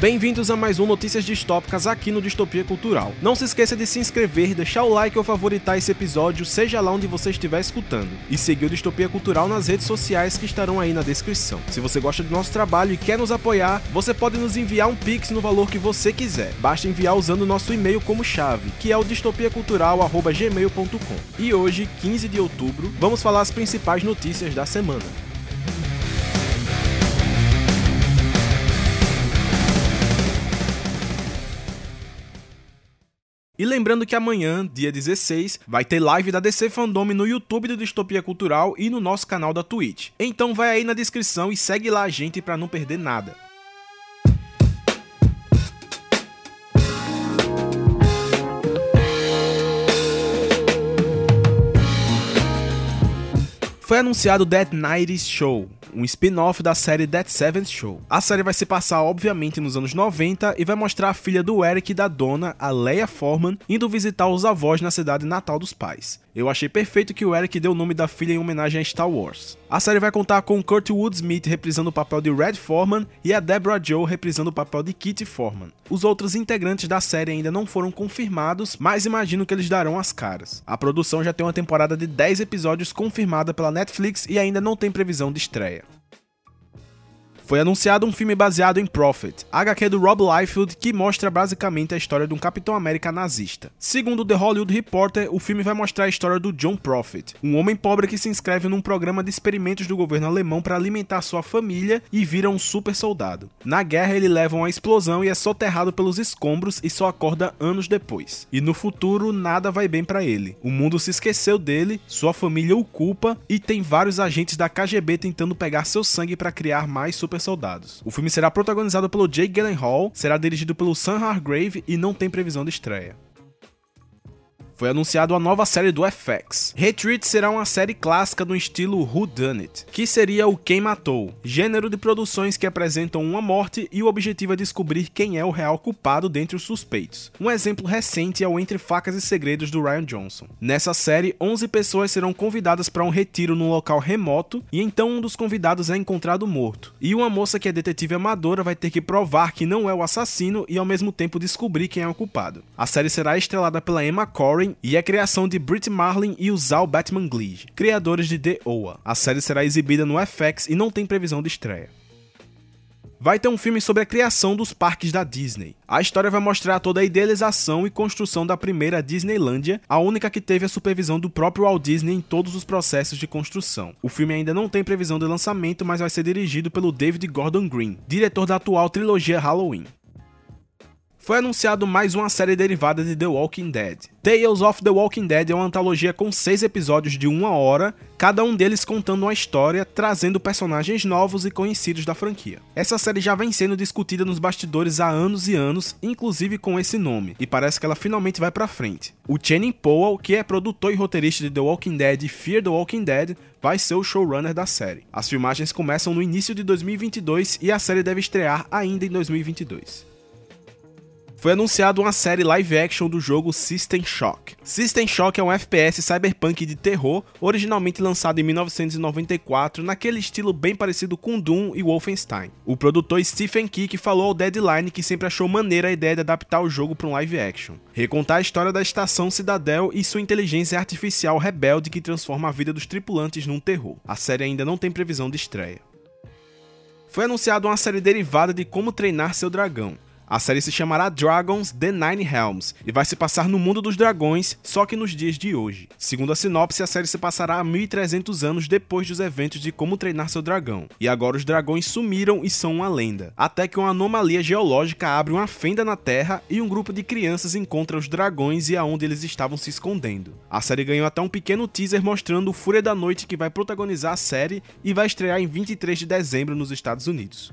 Bem-vindos a mais um Notícias Distópicas aqui no Distopia Cultural. Não se esqueça de se inscrever, deixar o like ou favoritar esse episódio, seja lá onde você estiver escutando, e seguir o Distopia Cultural nas redes sociais que estarão aí na descrição. Se você gosta do nosso trabalho e quer nos apoiar, você pode nos enviar um pix no valor que você quiser. Basta enviar usando o nosso e-mail como chave, que é o distopiacultural@gmail.com. E hoje, 15 de outubro, vamos falar as principais notícias da semana. E lembrando que amanhã, dia 16, vai ter live da DC Fandome no YouTube do Distopia Cultural e no nosso canal da Twitch. Então vai aí na descrição e segue lá a gente para não perder nada. Foi anunciado Dead Nights Show, um spin-off da série Dead Seventh Show. A série vai se passar, obviamente, nos anos 90 e vai mostrar a filha do Eric e da dona, a Leia Forman, indo visitar os avós na cidade natal dos pais. Eu achei perfeito que o Eric deu o nome da filha em homenagem a Star Wars. A série vai contar com Kurt Woodsmith reprisando o papel de Red Foreman e a Deborah Joe reprisando o papel de Kitty Foreman. Os outros integrantes da série ainda não foram confirmados, mas imagino que eles darão as caras. A produção já tem uma temporada de 10 episódios confirmada pela Netflix e ainda não tem previsão de estreia foi anunciado um filme baseado em Prophet, HQ do Rob Liefeld, que mostra basicamente a história de um Capitão América nazista. Segundo The Hollywood Reporter, o filme vai mostrar a história do John Prophet, um homem pobre que se inscreve num programa de experimentos do governo alemão para alimentar sua família e vira um super soldado. Na guerra, ele leva uma explosão e é soterrado pelos escombros e só acorda anos depois. E no futuro, nada vai bem para ele. O mundo se esqueceu dele, sua família o culpa e tem vários agentes da KGB tentando pegar seu sangue para criar mais super soldados. O filme será protagonizado pelo Jake Gyllenhaal, será dirigido pelo Sam Hargrave e não tem previsão de estreia foi anunciado a nova série do FX. Retreat será uma série clássica no estilo Who Done It, que seria o Quem Matou, gênero de produções que apresentam uma morte e o objetivo é descobrir quem é o real culpado dentre os suspeitos. Um exemplo recente é o Entre Facas e Segredos do Ryan Johnson. Nessa série, 11 pessoas serão convidadas para um retiro num local remoto e então um dos convidados é encontrado morto. E uma moça que é detetive amadora vai ter que provar que não é o assassino e ao mesmo tempo descobrir quem é o culpado. A série será estrelada pela Emma Corrin e é criação de Britt Marlin e o Zal Batman Glige, criadores de The Oa. A série será exibida no FX e não tem previsão de estreia vai ter um filme sobre a criação dos parques da Disney. A história vai mostrar toda a idealização e construção da primeira Disneylandia, a única que teve a supervisão do próprio Walt Disney em todos os processos de construção. O filme ainda não tem previsão de lançamento, mas vai ser dirigido pelo David Gordon Green, diretor da atual trilogia Halloween foi anunciado mais uma série derivada de The Walking Dead. Tales of the Walking Dead é uma antologia com seis episódios de uma hora, cada um deles contando uma história, trazendo personagens novos e conhecidos da franquia. Essa série já vem sendo discutida nos bastidores há anos e anos, inclusive com esse nome, e parece que ela finalmente vai pra frente. O Channing Powell, que é produtor e roteirista de The Walking Dead e Fear the Walking Dead, vai ser o showrunner da série. As filmagens começam no início de 2022 e a série deve estrear ainda em 2022 foi anunciado uma série live action do jogo System Shock. System Shock é um FPS cyberpunk de terror, originalmente lançado em 1994, naquele estilo bem parecido com Doom e Wolfenstein. O produtor Stephen Key falou ao Deadline que sempre achou maneira a ideia de adaptar o jogo para um live action. Recontar a história da estação Cidadel e sua inteligência artificial rebelde que transforma a vida dos tripulantes num terror. A série ainda não tem previsão de estreia. Foi anunciada uma série derivada de Como Treinar Seu Dragão. A série se chamará Dragons The Nine Helms e vai se passar no mundo dos dragões, só que nos dias de hoje. Segundo a sinopse, a série se passará há 1300 anos depois dos eventos de Como Treinar Seu Dragão. E agora os dragões sumiram e são uma lenda. Até que uma anomalia geológica abre uma fenda na Terra e um grupo de crianças encontra os dragões e aonde eles estavam se escondendo. A série ganhou até um pequeno teaser mostrando o Fúria da Noite que vai protagonizar a série e vai estrear em 23 de dezembro nos Estados Unidos.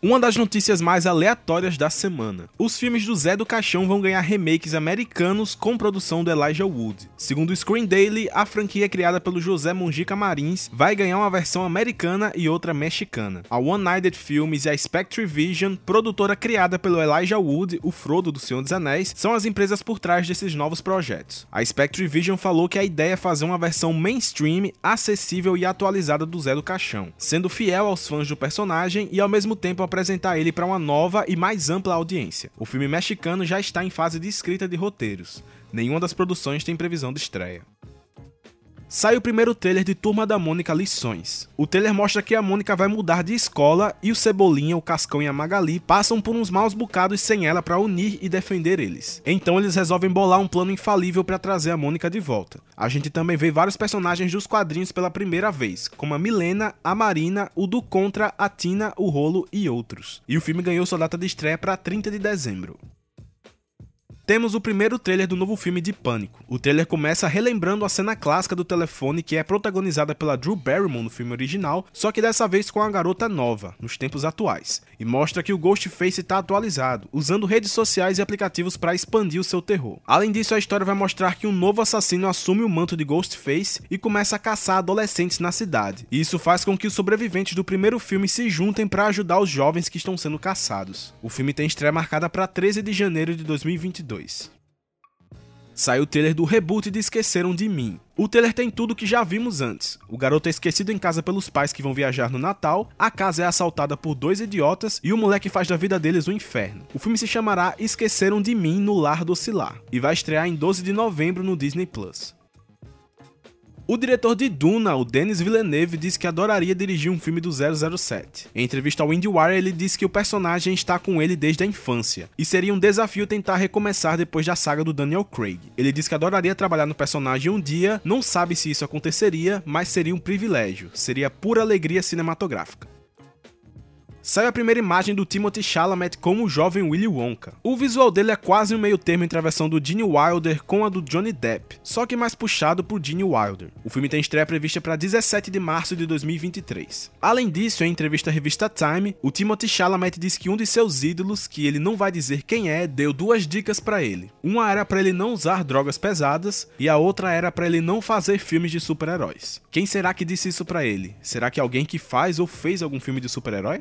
Uma das notícias mais aleatórias da semana. Os filmes do Zé do Caixão vão ganhar remakes americanos com produção do Elijah Wood. Segundo o Screen Daily, a franquia criada pelo José Mongica Marins vai ganhar uma versão americana e outra mexicana. A One Nighted Films e a Spectre Vision, produtora criada pelo Elijah Wood, o Frodo do Senhor dos Anéis, são as empresas por trás desses novos projetos. A Spectre Vision falou que a ideia é fazer uma versão mainstream, acessível e atualizada do Zé do Caixão, sendo fiel aos fãs do personagem e ao mesmo tempo apresentar ele para uma nova e mais ampla audiência. O filme mexicano já está em fase de escrita de roteiros. Nenhuma das produções tem previsão de estreia. Sai o primeiro trailer de Turma da Mônica Lições. O trailer mostra que a Mônica vai mudar de escola e o Cebolinha, o Cascão e a Magali passam por uns maus bocados sem ela para unir e defender eles. Então eles resolvem bolar um plano infalível para trazer a Mônica de volta. A gente também vê vários personagens dos quadrinhos pela primeira vez, como a Milena, a Marina, o do Contra, a Tina, o Rolo e outros. E o filme ganhou sua data de estreia para 30 de dezembro temos o primeiro trailer do novo filme de Pânico. O trailer começa relembrando a cena clássica do telefone que é protagonizada pela Drew Barrymore no filme original, só que dessa vez com a garota nova, nos tempos atuais, e mostra que o Ghostface está atualizado, usando redes sociais e aplicativos para expandir o seu terror. Além disso, a história vai mostrar que um novo assassino assume o manto de Ghostface e começa a caçar adolescentes na cidade. E isso faz com que os sobreviventes do primeiro filme se juntem para ajudar os jovens que estão sendo caçados. O filme tem estreia marcada para 13 de janeiro de 2022. 2. Saiu o trailer do reboot de Esqueceram de Mim. O trailer tem tudo que já vimos antes. O garoto é esquecido em casa pelos pais que vão viajar no Natal, a casa é assaltada por dois idiotas e o moleque faz da vida deles um inferno. O filme se chamará Esqueceram de Mim no Lar do e vai estrear em 12 de novembro no Disney Plus. O diretor de Duna, o Denis Villeneuve, disse que adoraria dirigir um filme do 007. Em entrevista ao IndieWire, ele disse que o personagem está com ele desde a infância, e seria um desafio tentar recomeçar depois da saga do Daniel Craig. Ele disse que adoraria trabalhar no personagem um dia, não sabe se isso aconteceria, mas seria um privilégio, seria pura alegria cinematográfica sai a primeira imagem do Timothy Chalamet como o jovem Willy Wonka. O visual dele é quase um meio termo entre a versão do Gene Wilder com a do Johnny Depp, só que mais puxado por Gene Wilder. O filme tem estreia prevista para 17 de março de 2023. Além disso, em entrevista à revista Time, o Timothy Chalamet disse que um de seus ídolos, que ele não vai dizer quem é, deu duas dicas para ele. Uma era para ele não usar drogas pesadas e a outra era para ele não fazer filmes de super-heróis. Quem será que disse isso para ele? Será que alguém que faz ou fez algum filme de super-herói?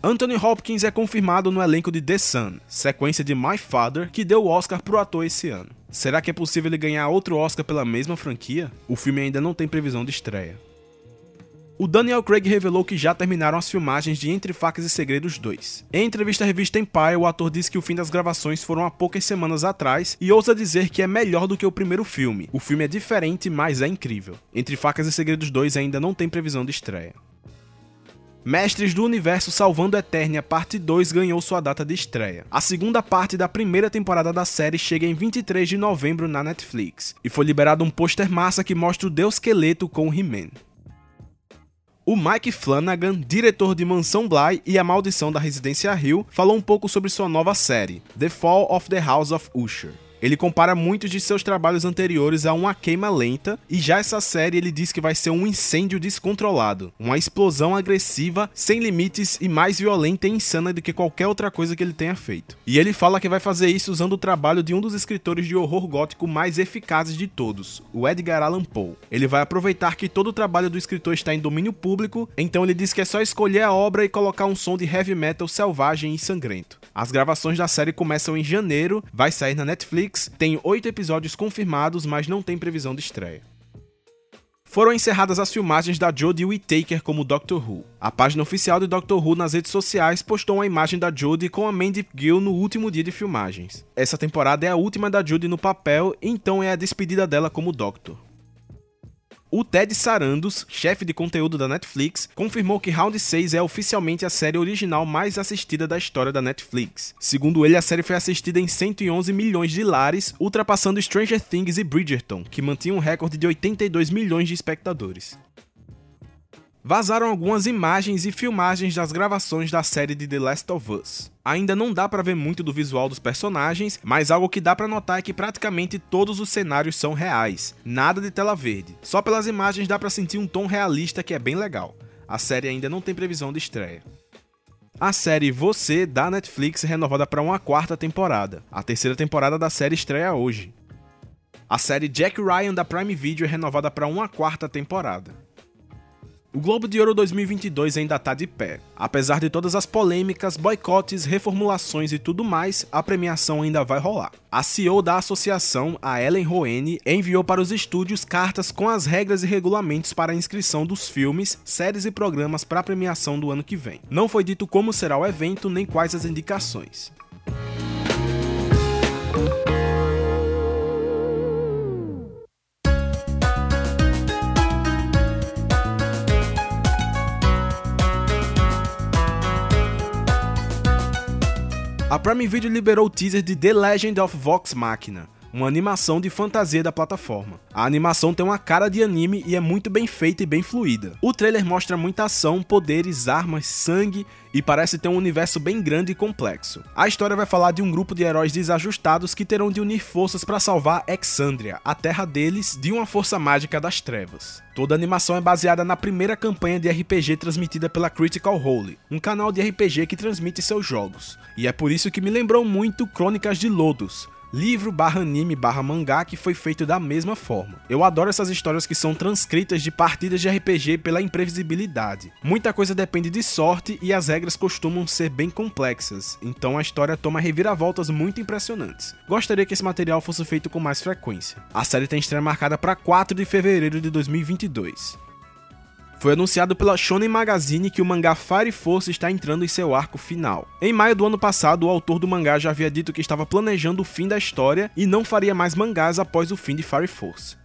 Anthony Hopkins é confirmado no elenco de The Sun, sequência de My Father, que deu o Oscar pro ator esse ano. Será que é possível ele ganhar outro Oscar pela mesma franquia? O filme ainda não tem previsão de estreia. O Daniel Craig revelou que já terminaram as filmagens de Entre Facas e Segredos 2. Em entrevista à revista Empire, o ator disse que o fim das gravações foram há poucas semanas atrás e ousa dizer que é melhor do que o primeiro filme. O filme é diferente, mas é incrível. Entre Facas e Segredos 2 ainda não tem previsão de estreia. Mestres do Universo Salvando Eternia Parte 2 ganhou sua data de estreia. A segunda parte da primeira temporada da série chega em 23 de novembro na Netflix, e foi liberado um pôster massa que mostra o Deus Esqueleto com o He-Man. O Mike Flanagan, diretor de Mansão Bly e A Maldição da Residência Hill, falou um pouco sobre sua nova série, The Fall of the House of Usher. Ele compara muitos de seus trabalhos anteriores a uma queima lenta, e já essa série ele diz que vai ser um incêndio descontrolado, uma explosão agressiva, sem limites e mais violenta e insana do que qualquer outra coisa que ele tenha feito. E ele fala que vai fazer isso usando o trabalho de um dos escritores de horror gótico mais eficazes de todos, o Edgar Allan Poe. Ele vai aproveitar que todo o trabalho do escritor está em domínio público, então ele diz que é só escolher a obra e colocar um som de heavy metal selvagem e sangrento. As gravações da série começam em janeiro, vai sair na Netflix Netflix, tem oito episódios confirmados, mas não tem previsão de estreia. Foram encerradas as filmagens da Jodie Whittaker como Doctor Who. A página oficial de Doctor Who nas redes sociais postou uma imagem da Jodie com a Mandy Gill no último dia de filmagens. Essa temporada é a última da Jodie no papel, então é a despedida dela como Doctor. O Ted Sarandos, chefe de conteúdo da Netflix, confirmou que Round 6 é oficialmente a série original mais assistida da história da Netflix. Segundo ele, a série foi assistida em 111 milhões de lares, ultrapassando Stranger Things e Bridgerton, que mantinham um recorde de 82 milhões de espectadores vazaram algumas imagens e filmagens das gravações da série de The Last of Us. Ainda não dá para ver muito do visual dos personagens, mas algo que dá para notar é que praticamente todos os cenários são reais, nada de tela verde. Só pelas imagens dá para sentir um tom realista que é bem legal. A série ainda não tem previsão de estreia. A série Você da Netflix é renovada para uma quarta temporada. A terceira temporada da série estreia hoje. A série Jack Ryan da Prime Video é renovada para uma quarta temporada. O Globo de Ouro 2022 ainda tá de pé. Apesar de todas as polêmicas, boicotes, reformulações e tudo mais, a premiação ainda vai rolar. A CEO da associação, a Ellen Roene, enviou para os estúdios cartas com as regras e regulamentos para a inscrição dos filmes, séries e programas para a premiação do ano que vem. Não foi dito como será o evento nem quais as indicações. A Prime Video liberou o teaser de The Legend of Vox Machina, uma animação de fantasia da plataforma. A animação tem uma cara de anime e é muito bem feita e bem fluida. O trailer mostra muita ação, poderes, armas, sangue e parece ter um universo bem grande e complexo. A história vai falar de um grupo de heróis desajustados que terão de unir forças para salvar Exandria, a terra deles, de uma força mágica das trevas. Toda a animação é baseada na primeira campanha de RPG transmitida pela Critical Role, um canal de RPG que transmite seus jogos. E é por isso que me lembrou muito Crônicas de Lodos, livro barra anime barra mangá que foi feito da mesma forma. Eu adoro essas histórias que são transcritas de partidas de RPG pela imprevisibilidade. Muita coisa depende de sorte e as regras costumam ser bem complexas, então a história toma reviravoltas muito impressionantes. Gostaria que esse material fosse feito com mais frequência. A série tem estreia marcada para 4 de fevereiro de 2022. Foi anunciado pela Shonen Magazine que o mangá Fire Force está entrando em seu arco final. Em maio do ano passado, o autor do mangá já havia dito que estava planejando o fim da história e não faria mais mangás após o fim de Fire Force.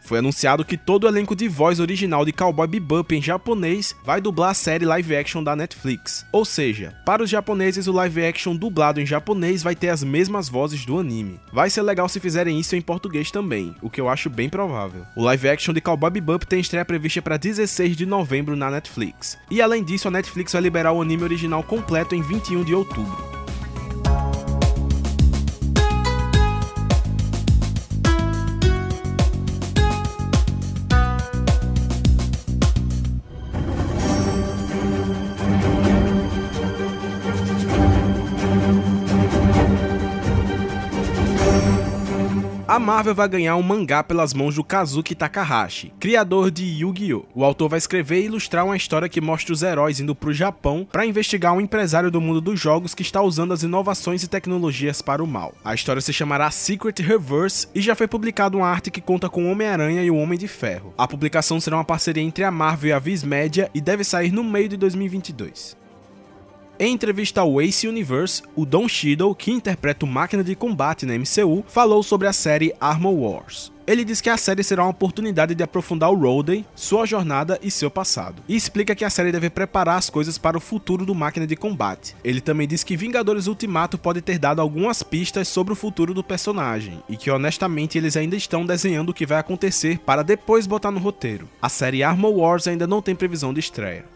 Foi anunciado que todo o elenco de voz original de Cowboy Bebop em japonês vai dublar a série live action da Netflix. Ou seja, para os japoneses o live action dublado em japonês vai ter as mesmas vozes do anime. Vai ser legal se fizerem isso em português também, o que eu acho bem provável. O live action de Cowboy Bebop tem estreia prevista para 16 de novembro na Netflix. E além disso, a Netflix vai liberar o anime original completo em 21 de outubro. A Marvel vai ganhar um mangá pelas mãos do Kazuki Takahashi, criador de Yu-Gi-Oh! O autor vai escrever e ilustrar uma história que mostra os heróis indo pro Japão para investigar um empresário do mundo dos jogos que está usando as inovações e tecnologias para o mal. A história se chamará Secret Reverse e já foi publicado uma arte que conta com Homem-Aranha e o Homem de Ferro. A publicação será uma parceria entre a Marvel e a Viz Media e deve sair no meio de 2022. Em entrevista ao Ace Universe, o Don Cheadle, que interpreta o máquina de combate na MCU, falou sobre a série Armor Wars. Ele diz que a série será uma oportunidade de aprofundar o Rhodey, sua jornada e seu passado. E explica que a série deve preparar as coisas para o futuro do máquina de combate. Ele também diz que Vingadores Ultimato pode ter dado algumas pistas sobre o futuro do personagem, e que honestamente eles ainda estão desenhando o que vai acontecer para depois botar no roteiro. A série Armor Wars ainda não tem previsão de estreia.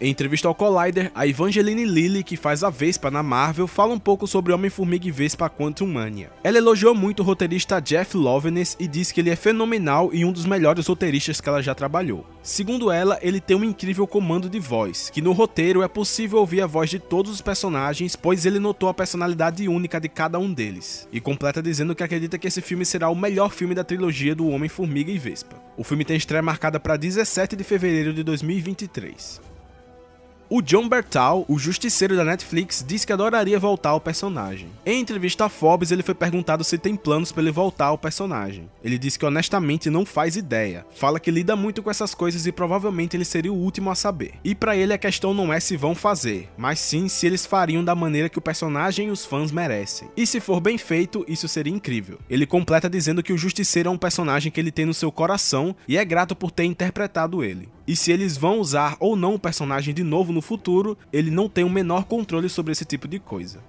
Em entrevista ao Collider, a Evangeline Lilly, que faz a Vespa na Marvel, fala um pouco sobre Homem-Formiga e Vespa Quantum Mania. Ela elogiou muito o roteirista Jeff Loveness e disse que ele é fenomenal e um dos melhores roteiristas que ela já trabalhou. Segundo ela, ele tem um incrível comando de voz, que no roteiro é possível ouvir a voz de todos os personagens, pois ele notou a personalidade única de cada um deles. E completa dizendo que acredita que esse filme será o melhor filme da trilogia do Homem-Formiga e Vespa. O filme tem estreia marcada para 17 de fevereiro de 2023. O John Bertal, o justiceiro da Netflix, disse que adoraria voltar ao personagem. Em entrevista a Forbes, ele foi perguntado se tem planos para ele voltar ao personagem. Ele disse que honestamente não faz ideia. Fala que lida muito com essas coisas e provavelmente ele seria o último a saber. E para ele a questão não é se vão fazer, mas sim se eles fariam da maneira que o personagem e os fãs merecem. E se for bem feito, isso seria incrível. Ele completa dizendo que o Justiceiro é um personagem que ele tem no seu coração e é grato por ter interpretado ele. E se eles vão usar ou não o personagem de novo no futuro, ele não tem o menor controle sobre esse tipo de coisa.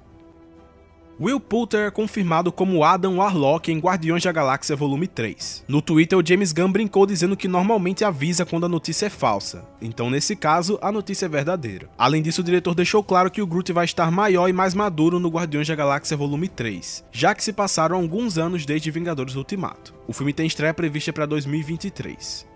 Will Poulter é confirmado como Adam Warlock em Guardiões da Galáxia Volume 3. No Twitter, o James Gunn brincou dizendo que normalmente avisa quando a notícia é falsa, então nesse caso, a notícia é verdadeira. Além disso, o diretor deixou claro que o Groot vai estar maior e mais maduro no Guardiões da Galáxia Volume 3, já que se passaram alguns anos desde Vingadores Ultimato. O filme tem estreia prevista para 2023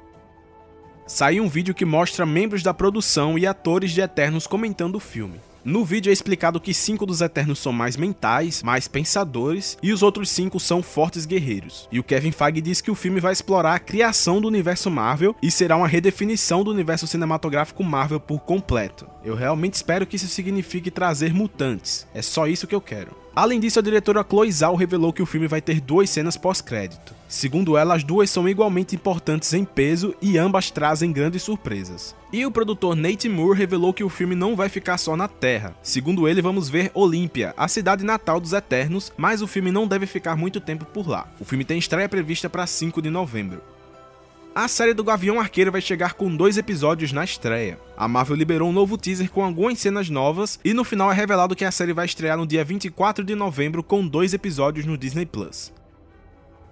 saiu um vídeo que mostra membros da produção e atores de Eternos comentando o filme. No vídeo é explicado que cinco dos Eternos são mais mentais, mais pensadores, e os outros cinco são fortes guerreiros. E o Kevin Feige diz que o filme vai explorar a criação do universo Marvel e será uma redefinição do universo cinematográfico Marvel por completo. Eu realmente espero que isso signifique trazer mutantes. É só isso que eu quero. Além disso, a diretora Chloe Zhao revelou que o filme vai ter duas cenas pós-crédito. Segundo ela, as duas são igualmente importantes em peso e ambas trazem grandes surpresas. E o produtor Nate Moore revelou que o filme não vai ficar só na Terra. Segundo ele, vamos ver Olímpia, a cidade natal dos Eternos, mas o filme não deve ficar muito tempo por lá. O filme tem estreia prevista para 5 de novembro. A série do Gavião Arqueiro vai chegar com dois episódios na estreia. A Marvel liberou um novo teaser com algumas cenas novas e no final é revelado que a série vai estrear no dia 24 de novembro com dois episódios no Disney Plus.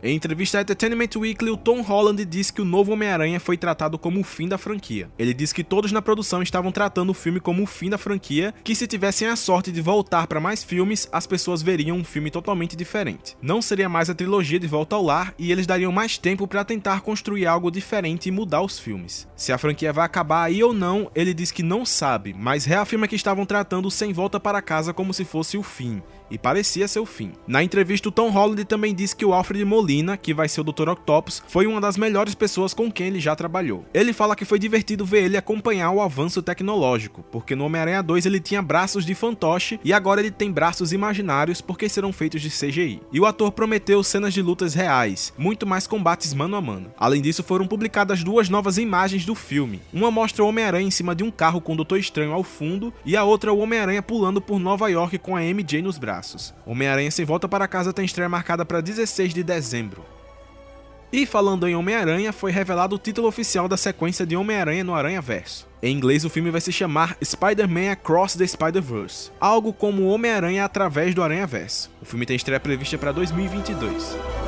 Em entrevista à Entertainment Weekly, o Tom Holland disse que o novo Homem-Aranha foi tratado como o fim da franquia. Ele disse que todos na produção estavam tratando o filme como o fim da franquia, que se tivessem a sorte de voltar para mais filmes, as pessoas veriam um filme totalmente diferente. Não seria mais a trilogia de Volta ao Lar e eles dariam mais tempo para tentar construir algo diferente e mudar os filmes. Se a franquia vai acabar aí ou não, ele diz que não sabe, mas reafirma que estavam tratando Sem Volta para Casa como se fosse o fim e parecia ser o fim. Na entrevista, o Tom Holland também disse que o Alfred Molina, que vai ser o Dr. Octopus, foi uma das melhores pessoas com quem ele já trabalhou. Ele fala que foi divertido ver ele acompanhar o avanço tecnológico, porque no Homem-Aranha 2 ele tinha braços de fantoche e agora ele tem braços imaginários porque serão feitos de CGI. E o ator prometeu cenas de lutas reais, muito mais combates mano a mano. Além disso, foram publicadas duas novas imagens do filme. Uma mostra o Homem-Aranha em cima de um carro com o Doutor Estranho ao fundo e a outra o Homem-Aranha pulando por Nova York com a MJ nos braços braços. Homem-Aranha Sem Volta para Casa tem estreia marcada para 16 de dezembro. E falando em Homem-Aranha, foi revelado o título oficial da sequência de Homem-Aranha no Aranha Verso. Em inglês, o filme vai se chamar Spider-Man Across the Spider-Verse, algo como Homem-Aranha através do Aranha Verso. O filme tem estreia prevista para 2022.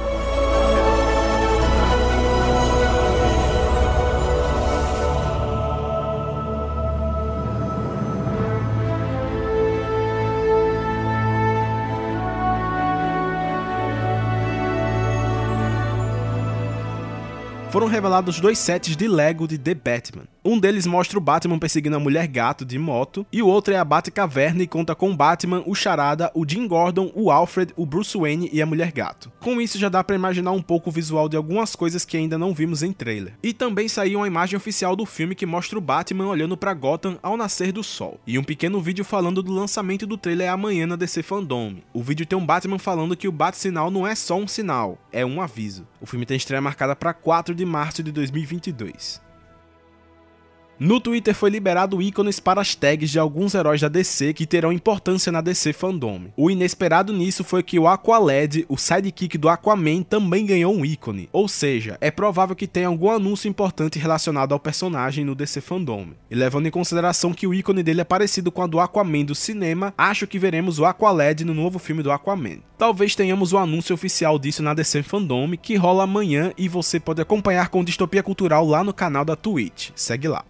Foram revelados dois sets de Lego de The Batman. Um deles mostra o Batman perseguindo a mulher gato de moto, e o outro é a Batcaverna e conta com o Batman, o Charada, o Jim Gordon, o Alfred, o Bruce Wayne e a mulher gato. Com isso já dá para imaginar um pouco o visual de algumas coisas que ainda não vimos em trailer. E também saiu uma imagem oficial do filme que mostra o Batman olhando para Gotham ao nascer do sol. E um pequeno vídeo falando do lançamento do trailer amanhã na DC Fandom. O vídeo tem um Batman falando que o Bat-sinal não é só um sinal, é um aviso. O filme tem estreia marcada para 4 de março de 2022. No Twitter foi liberado ícones para as tags de alguns heróis da DC que terão importância na DC Fandom. O inesperado nisso foi que o Aqualed, o sidekick do Aquaman, também ganhou um ícone. Ou seja, é provável que tenha algum anúncio importante relacionado ao personagem no DC Fandom. E levando em consideração que o ícone dele é parecido com a do Aquaman do cinema, acho que veremos o Aqualed no novo filme do Aquaman. Talvez tenhamos o anúncio oficial disso na DC Fandom, que rola amanhã e você pode acompanhar com Distopia Cultural lá no canal da Twitch. Segue lá.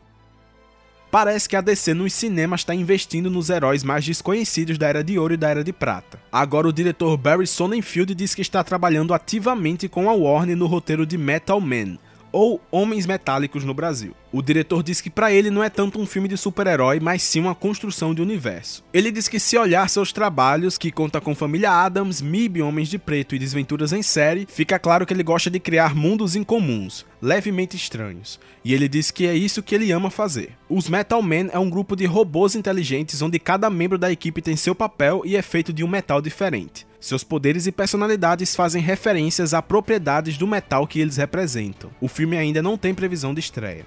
Parece que a DC nos cinemas está investindo nos heróis mais desconhecidos da Era de Ouro e da Era de Prata. Agora o diretor Barry Sonnenfeld diz que está trabalhando ativamente com a Warner no roteiro de Metal Man, ou Homens Metálicos no Brasil. O diretor diz que para ele não é tanto um filme de super-herói, mas sim uma construção de universo. Ele diz que se olhar seus trabalhos, que conta com Família Adams, MIB, Homens de Preto e Desventuras em Série, fica claro que ele gosta de criar mundos incomuns, levemente estranhos. E ele diz que é isso que ele ama fazer. Os Metal Men é um grupo de robôs inteligentes onde cada membro da equipe tem seu papel e é feito de um metal diferente. Seus poderes e personalidades fazem referências a propriedades do metal que eles representam. O filme ainda não tem previsão de estreia.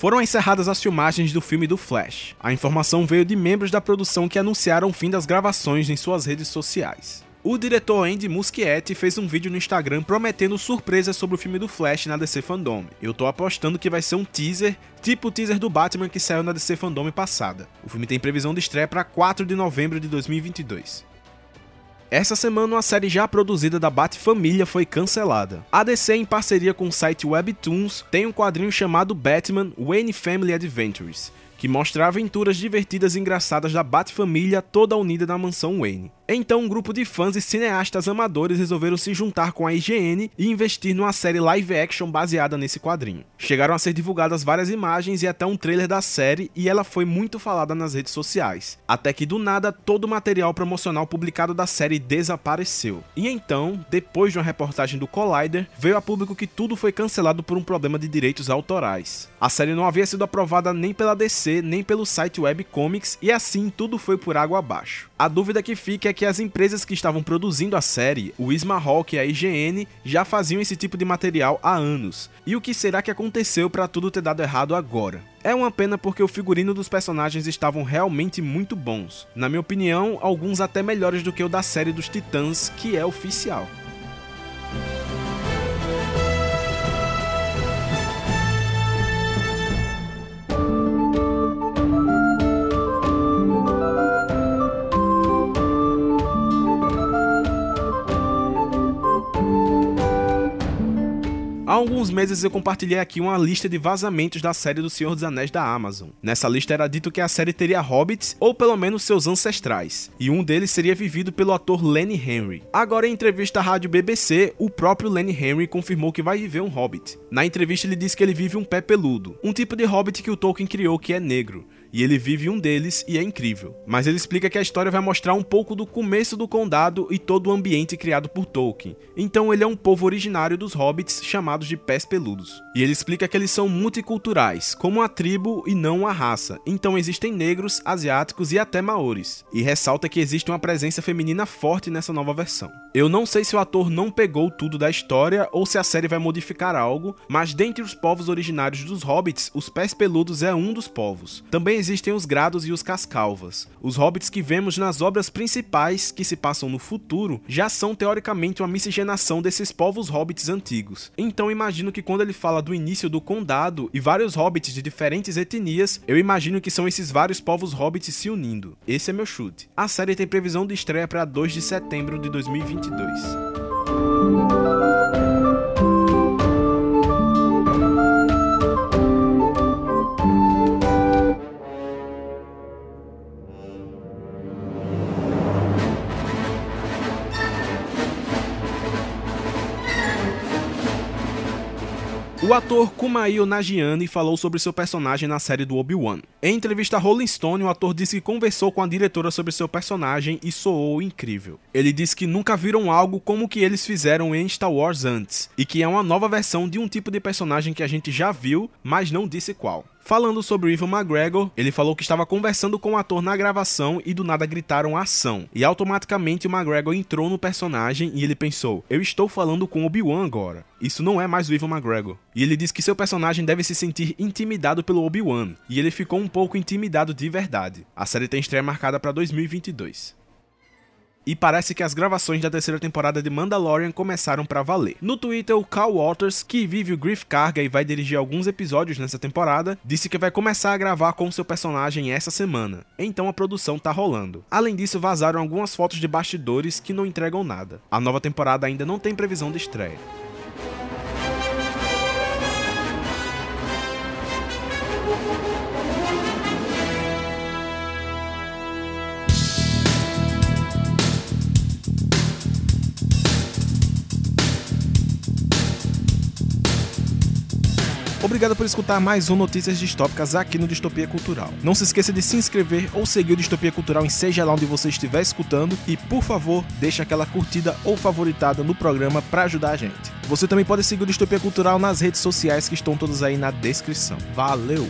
Foram encerradas as filmagens do filme do Flash. A informação veio de membros da produção que anunciaram o fim das gravações em suas redes sociais. O diretor Andy Muschietti fez um vídeo no Instagram prometendo surpresas sobre o filme do Flash na DC Fandom. Eu tô apostando que vai ser um teaser, tipo o teaser do Batman que saiu na DC Fandom passada. O filme tem previsão de estreia para 4 de novembro de 2022. Essa semana, uma série já produzida da Bat-Família foi cancelada. A DC, em parceria com o site Webtoons, tem um quadrinho chamado Batman Wayne Family Adventures, que mostra aventuras divertidas e engraçadas da Bat-Família toda unida na mansão Wayne. Então um grupo de fãs e cineastas amadores resolveram se juntar com a IGN e investir numa série live action baseada nesse quadrinho. Chegaram a ser divulgadas várias imagens e até um trailer da série e ela foi muito falada nas redes sociais. Até que do nada todo o material promocional publicado da série desapareceu. E então, depois de uma reportagem do Collider, veio a público que tudo foi cancelado por um problema de direitos autorais. A série não havia sido aprovada nem pela DC, nem pelo site Web Comics e assim tudo foi por água abaixo. A dúvida que fica é que as empresas que estavam produzindo a série, o Ismahawk e a IGN, já faziam esse tipo de material há anos. E o que será que aconteceu para tudo ter dado errado agora? É uma pena porque o figurino dos personagens estavam realmente muito bons. Na minha opinião, alguns até melhores do que o da série dos Titãs, que é oficial. Alguns meses eu compartilhei aqui uma lista de vazamentos da série do Senhor dos Anéis da Amazon. Nessa lista era dito que a série teria hobbits, ou pelo menos seus ancestrais, e um deles seria vivido pelo ator Lenny Henry. Agora, em entrevista à rádio BBC, o próprio Lenny Henry confirmou que vai viver um hobbit. Na entrevista, ele disse que ele vive um pé peludo, um tipo de hobbit que o Tolkien criou que é negro e ele vive um deles e é incrível. Mas ele explica que a história vai mostrar um pouco do começo do condado e todo o ambiente criado por Tolkien. Então ele é um povo originário dos hobbits chamados de pés peludos. E ele explica que eles são multiculturais, como uma tribo e não uma raça. Então existem negros, asiáticos e até maores. E ressalta que existe uma presença feminina forte nessa nova versão. Eu não sei se o ator não pegou tudo da história ou se a série vai modificar algo, mas dentre os povos originários dos hobbits, os pés peludos é um dos povos. Também existem os grados e os cascalvas. Os hobbits que vemos nas obras principais que se passam no futuro já são teoricamente uma miscigenação desses povos hobbits antigos. Então imagino que quando ele fala do início do condado e vários hobbits de diferentes etnias, eu imagino que são esses vários povos hobbits se unindo. Esse é meu chute. A série tem previsão de estreia para 2 de setembro de 2022. O ator Kumail Nanjiani falou sobre seu personagem na série do Obi-Wan. Em entrevista a Rolling Stone, o ator disse que conversou com a diretora sobre seu personagem e soou incrível. Ele disse que nunca viram algo como o que eles fizeram em Star Wars antes, e que é uma nova versão de um tipo de personagem que a gente já viu, mas não disse qual. Falando sobre Ivan McGregor, ele falou que estava conversando com o ator na gravação e do nada gritaram ação. E automaticamente o McGregor entrou no personagem e ele pensou: eu estou falando com Obi-Wan agora. Isso não é mais o Ivan McGregor. E ele diz que seu personagem deve se sentir intimidado pelo Obi-Wan. E ele ficou um pouco intimidado de verdade. A série tem estreia marcada para 2022 e parece que as gravações da terceira temporada de Mandalorian começaram para valer. No Twitter, o Cal Waters, que vive o Griff Carga e vai dirigir alguns episódios nessa temporada, disse que vai começar a gravar com seu personagem essa semana. Então a produção tá rolando. Além disso, vazaram algumas fotos de bastidores que não entregam nada. A nova temporada ainda não tem previsão de estreia. Obrigado por escutar mais um Notícias Distópicas aqui no Distopia Cultural. Não se esqueça de se inscrever ou seguir o Distopia Cultural em seja lá onde você estiver escutando e, por favor, deixe aquela curtida ou favoritada no programa para ajudar a gente. Você também pode seguir o Distopia Cultural nas redes sociais que estão todas aí na descrição. Valeu!